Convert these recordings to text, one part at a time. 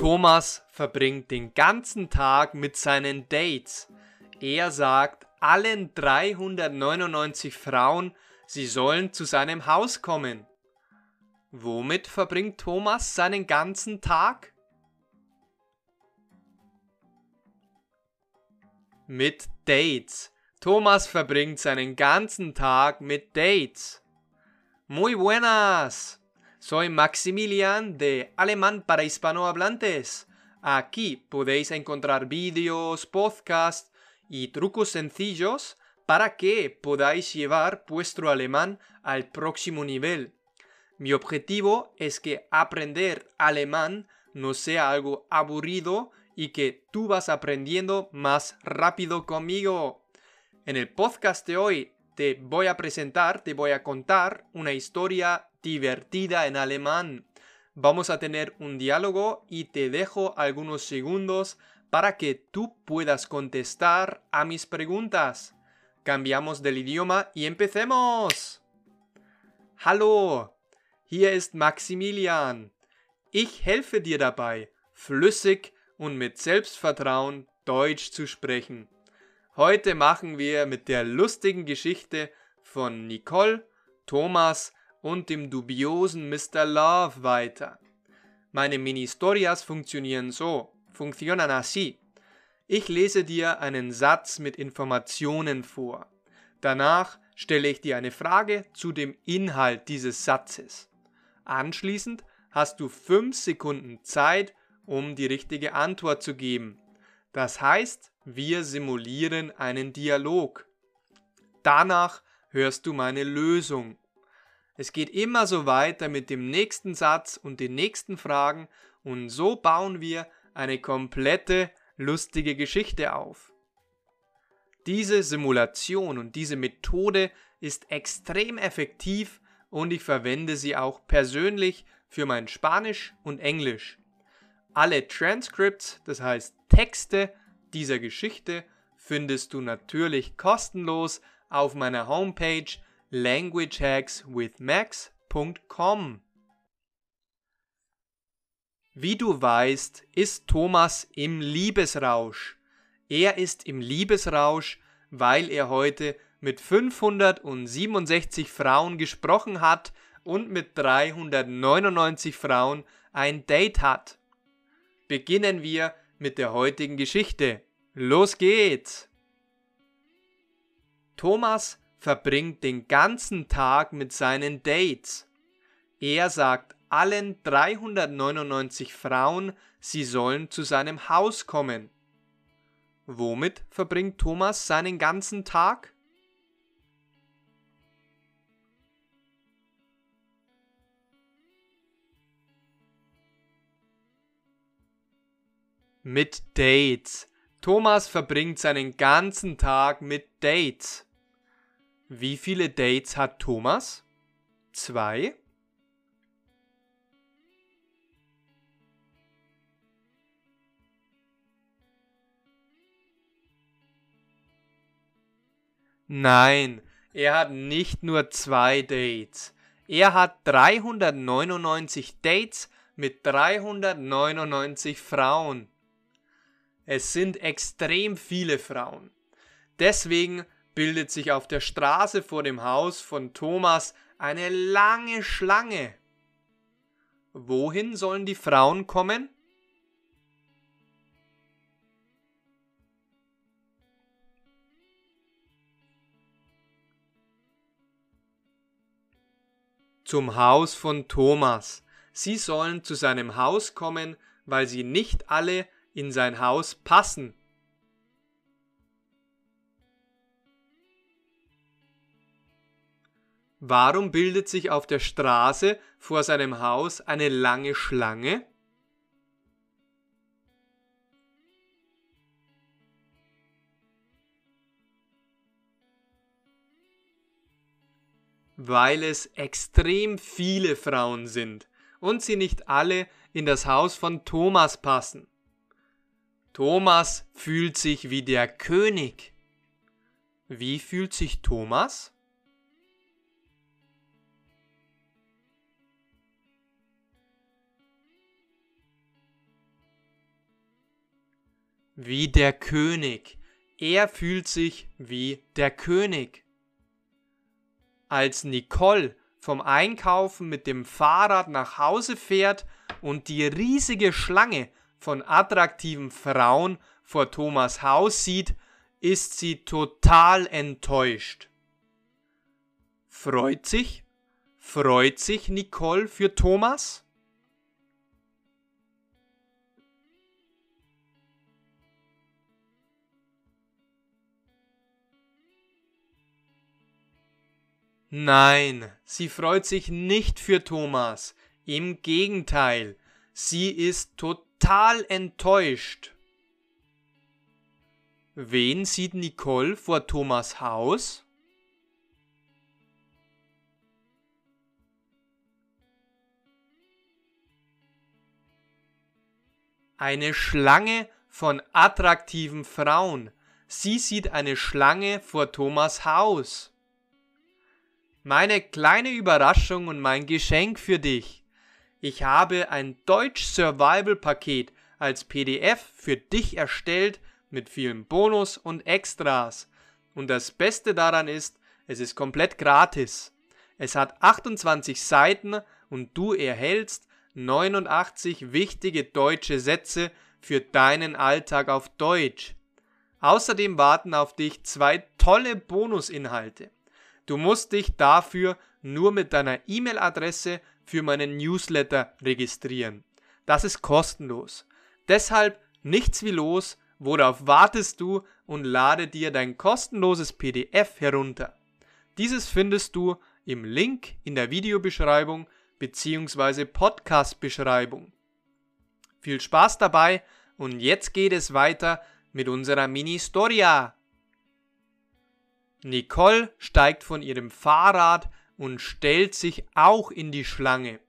Thomas verbringt den ganzen Tag mit seinen Dates. Er sagt allen 399 Frauen, sie sollen zu seinem Haus kommen. Womit verbringt Thomas seinen ganzen Tag? Mit Dates. Thomas verbringt seinen ganzen Tag mit Dates. Muy buenas. Soy Maximilian de Alemán para Hispanohablantes. Aquí podéis encontrar vídeos, podcasts y trucos sencillos para que podáis llevar vuestro alemán al próximo nivel. Mi objetivo es que aprender alemán no sea algo aburrido y que tú vas aprendiendo más rápido conmigo. En el podcast de hoy te voy a presentar, te voy a contar una historia divertida en alemán. Vamos a tener un diálogo y te dejo algunos segundos para que tú puedas contestar a mis preguntas. Cambiamos del idioma y empecemos. Hallo, hier ist Maximilian. Ich helfe dir dabei, flüssig und mit Selbstvertrauen Deutsch zu sprechen. Heute machen wir mit der lustigen Geschichte von Nicole, Thomas und dem dubiosen Mr. Love weiter. Meine Mini-Historias funktionieren so, funcionan así. Ich lese dir einen Satz mit Informationen vor. Danach stelle ich dir eine Frage zu dem Inhalt dieses Satzes. Anschließend hast du fünf Sekunden Zeit, um die richtige Antwort zu geben. Das heißt, wir simulieren einen Dialog. Danach hörst du meine Lösung. Es geht immer so weiter mit dem nächsten Satz und den nächsten Fragen und so bauen wir eine komplette lustige Geschichte auf. Diese Simulation und diese Methode ist extrem effektiv und ich verwende sie auch persönlich für mein Spanisch und Englisch. Alle Transcripts, das heißt Texte dieser Geschichte, findest du natürlich kostenlos auf meiner Homepage languagehackswithmax.com. Wie du weißt, ist Thomas im Liebesrausch. Er ist im Liebesrausch, weil er heute mit 567 Frauen gesprochen hat und mit 399 Frauen ein Date hat. Beginnen wir mit der heutigen Geschichte. Los geht's! Thomas verbringt den ganzen Tag mit seinen Dates. Er sagt allen 399 Frauen, sie sollen zu seinem Haus kommen. Womit verbringt Thomas seinen ganzen Tag? Mit Dates. Thomas verbringt seinen ganzen Tag mit Dates. Wie viele Dates hat Thomas? Zwei. Nein, er hat nicht nur zwei Dates. Er hat 399 Dates mit 399 Frauen. Es sind extrem viele Frauen. Deswegen bildet sich auf der Straße vor dem Haus von Thomas eine lange Schlange. Wohin sollen die Frauen kommen? Zum Haus von Thomas. Sie sollen zu seinem Haus kommen, weil sie nicht alle in sein Haus passen. Warum bildet sich auf der Straße vor seinem Haus eine lange Schlange? Weil es extrem viele Frauen sind und sie nicht alle in das Haus von Thomas passen. Thomas fühlt sich wie der König. Wie fühlt sich Thomas? Wie der König. Er fühlt sich wie der König. Als Nicole vom Einkaufen mit dem Fahrrad nach Hause fährt und die riesige Schlange von attraktiven Frauen vor Thomas Haus sieht, ist sie total enttäuscht. Freut sich? Freut sich Nicole für Thomas? Nein, sie freut sich nicht für Thomas. Im Gegenteil, sie ist total enttäuscht. Wen sieht Nicole vor Thomas Haus? Eine Schlange von attraktiven Frauen. Sie sieht eine Schlange vor Thomas Haus. Meine kleine Überraschung und mein Geschenk für dich. Ich habe ein Deutsch Survival Paket als PDF für dich erstellt mit vielen Bonus und Extras. Und das Beste daran ist, es ist komplett gratis. Es hat 28 Seiten und du erhältst 89 wichtige deutsche Sätze für deinen Alltag auf Deutsch. Außerdem warten auf dich zwei tolle Bonusinhalte. Du musst dich dafür nur mit deiner E-Mail-Adresse für meinen Newsletter registrieren. Das ist kostenlos. Deshalb nichts wie los, worauf wartest du und lade dir dein kostenloses PDF herunter. Dieses findest du im Link in der Videobeschreibung bzw. Podcast-Beschreibung. Viel Spaß dabei und jetzt geht es weiter mit unserer Mini-Storia. Nicole steigt von ihrem Fahrrad und stellt sich auch in die Schlange.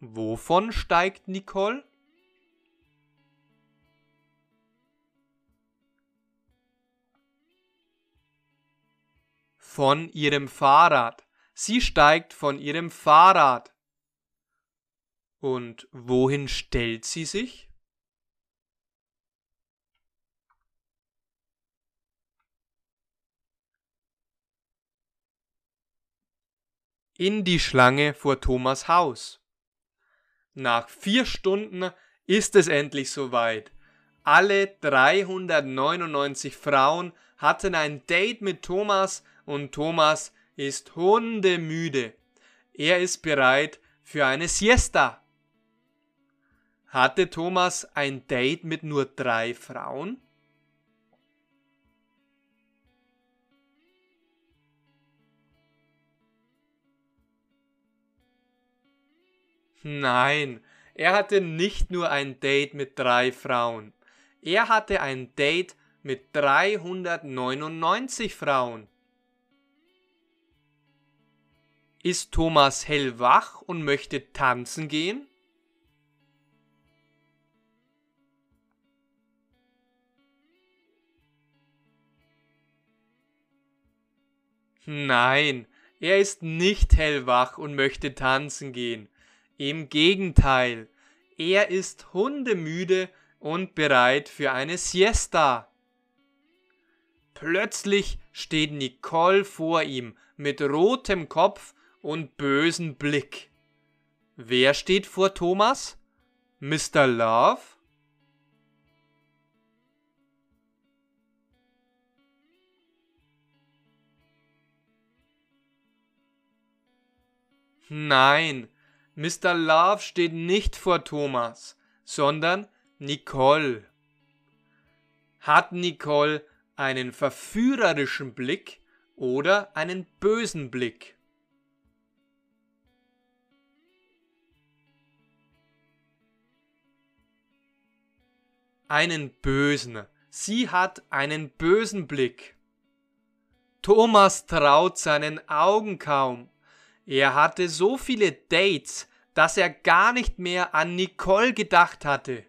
Wovon steigt Nicole? Von ihrem Fahrrad. Sie steigt von ihrem Fahrrad. Und wohin stellt sie sich? In die Schlange vor Thomas Haus. Nach vier Stunden ist es endlich soweit. Alle 399 Frauen hatten ein Date mit Thomas und Thomas ist hundemüde. Er ist bereit für eine Siesta. Hatte Thomas ein Date mit nur drei Frauen? Nein, er hatte nicht nur ein Date mit drei Frauen. Er hatte ein Date mit 399 Frauen. Ist Thomas hellwach und möchte tanzen gehen? Nein, er ist nicht hellwach und möchte tanzen gehen. Im Gegenteil, er ist hundemüde und bereit für eine Siesta. Plötzlich steht Nicole vor ihm mit rotem Kopf und bösen Blick. Wer steht vor Thomas? Mr. Love? Nein, Mr. Love steht nicht vor Thomas, sondern Nicole. Hat Nicole einen verführerischen Blick oder einen bösen Blick? Einen bösen. Sie hat einen bösen Blick. Thomas traut seinen Augen kaum. Er hatte so viele Dates, dass er gar nicht mehr an Nicole gedacht hatte.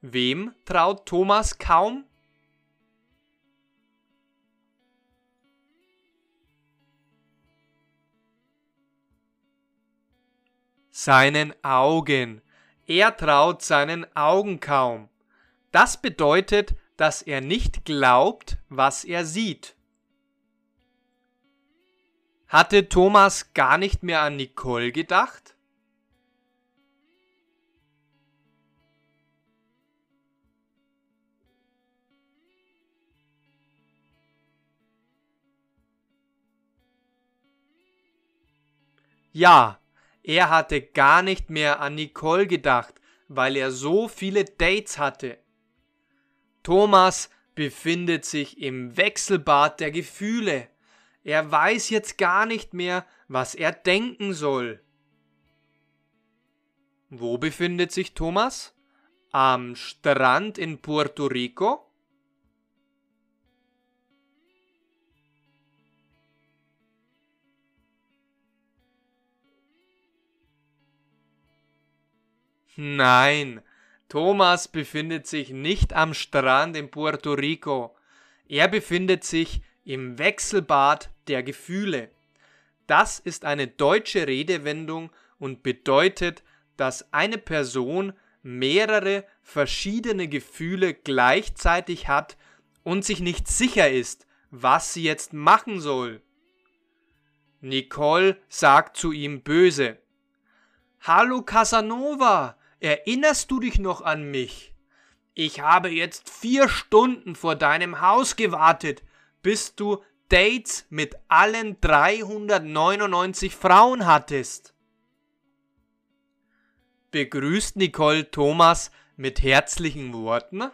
Wem traut Thomas kaum? Seinen Augen. Er traut seinen Augen kaum. Das bedeutet, dass er nicht glaubt, was er sieht. Hatte Thomas gar nicht mehr an Nicole gedacht? Ja, er hatte gar nicht mehr an Nicole gedacht, weil er so viele Dates hatte. Thomas befindet sich im Wechselbad der Gefühle. Er weiß jetzt gar nicht mehr, was er denken soll. Wo befindet sich Thomas? Am Strand in Puerto Rico? Nein, Thomas befindet sich nicht am Strand in Puerto Rico. Er befindet sich im Wechselbad der Gefühle. Das ist eine deutsche Redewendung und bedeutet, dass eine Person mehrere verschiedene Gefühle gleichzeitig hat und sich nicht sicher ist, was sie jetzt machen soll. Nicole sagt zu ihm böse Hallo Casanova, Erinnerst du dich noch an mich? Ich habe jetzt vier Stunden vor deinem Haus gewartet, bis du Dates mit allen 399 Frauen hattest. Begrüßt Nicole Thomas mit herzlichen Worten?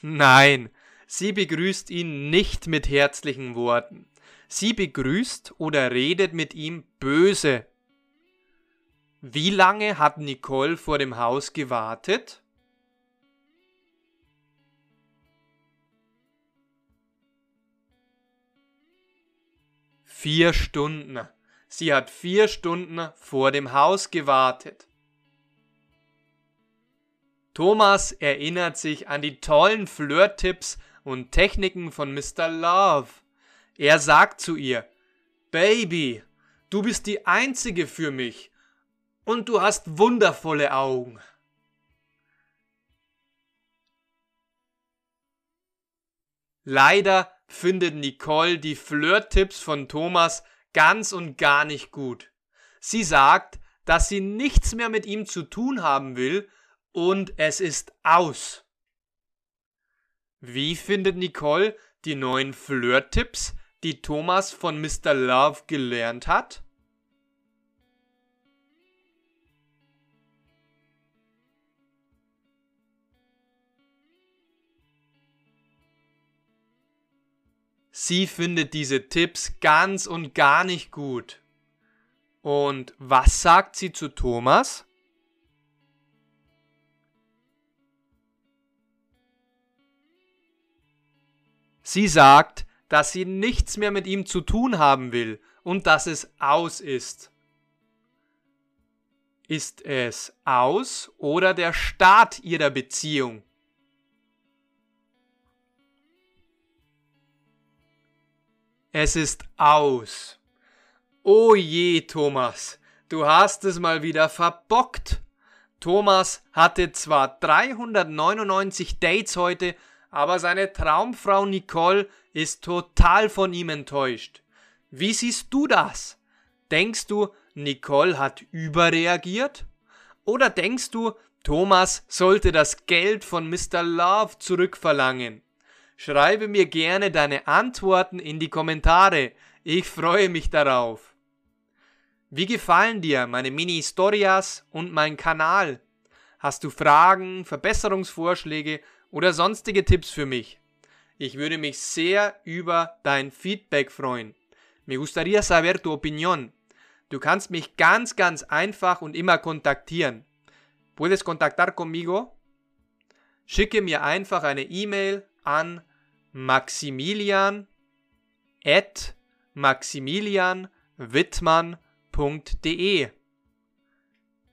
Nein, Sie begrüßt ihn nicht mit herzlichen Worten. Sie begrüßt oder redet mit ihm böse. Wie lange hat Nicole vor dem Haus gewartet? Vier Stunden. Sie hat vier Stunden vor dem Haus gewartet. Thomas erinnert sich an die tollen Flirt-Tipps und Techniken von Mr. Love. Er sagt zu ihr, Baby, du bist die Einzige für mich und du hast wundervolle Augen. Leider findet Nicole die Flirt-Tipps von Thomas ganz und gar nicht gut. Sie sagt, dass sie nichts mehr mit ihm zu tun haben will und es ist aus. Wie findet Nicole die neuen Flirt-Tipps, die Thomas von Mr. Love gelernt hat? Sie findet diese Tipps ganz und gar nicht gut. Und was sagt sie zu Thomas? Sie sagt, dass sie nichts mehr mit ihm zu tun haben will und dass es aus ist. Ist es aus oder der Start ihrer Beziehung? Es ist aus. Oh je, Thomas, du hast es mal wieder verbockt. Thomas hatte zwar 399 Dates heute, aber seine Traumfrau Nicole ist total von ihm enttäuscht. Wie siehst du das? Denkst du, Nicole hat überreagiert? Oder denkst du, Thomas sollte das Geld von Mr. Love zurückverlangen? Schreibe mir gerne deine Antworten in die Kommentare. Ich freue mich darauf. Wie gefallen dir meine Mini-Historias und mein Kanal? Hast du Fragen, Verbesserungsvorschläge oder sonstige Tipps für mich. Ich würde mich sehr über dein Feedback freuen. Me gustaría saber tu opinión. Du kannst mich ganz, ganz einfach und immer kontaktieren. Puedes contactar conmigo. Schicke mir einfach eine E-Mail an maximilian at maximilianwittmann.de.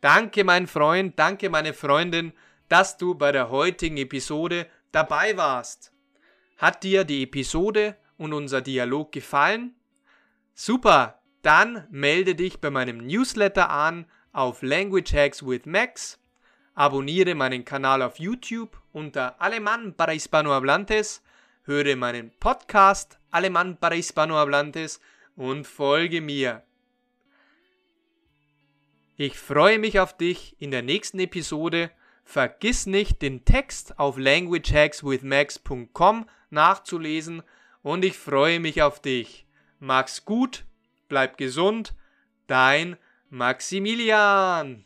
Danke, mein Freund, danke, meine Freundin dass du bei der heutigen Episode dabei warst. Hat dir die Episode und unser Dialog gefallen? Super, dann melde dich bei meinem Newsletter an auf Language Hacks with Max, abonniere meinen Kanal auf YouTube unter Alemán para Hispanohablantes, höre meinen Podcast Alemán para Hispanohablantes und folge mir. Ich freue mich auf dich in der nächsten Episode. Vergiss nicht, den Text auf languagehackswithmax.com nachzulesen und ich freue mich auf dich. Mach's gut, bleib gesund, dein Maximilian.